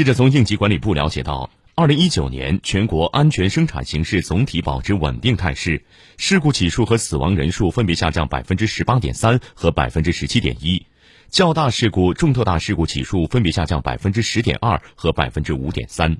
记者从应急管理部了解到二零一九年全国安全生产形势总体保持稳定态势事故起数和死亡人数分别下降百分之十八点三和百分之十七点一较大事故重特大事故起数分别下降百分之十点二和百分之五点三。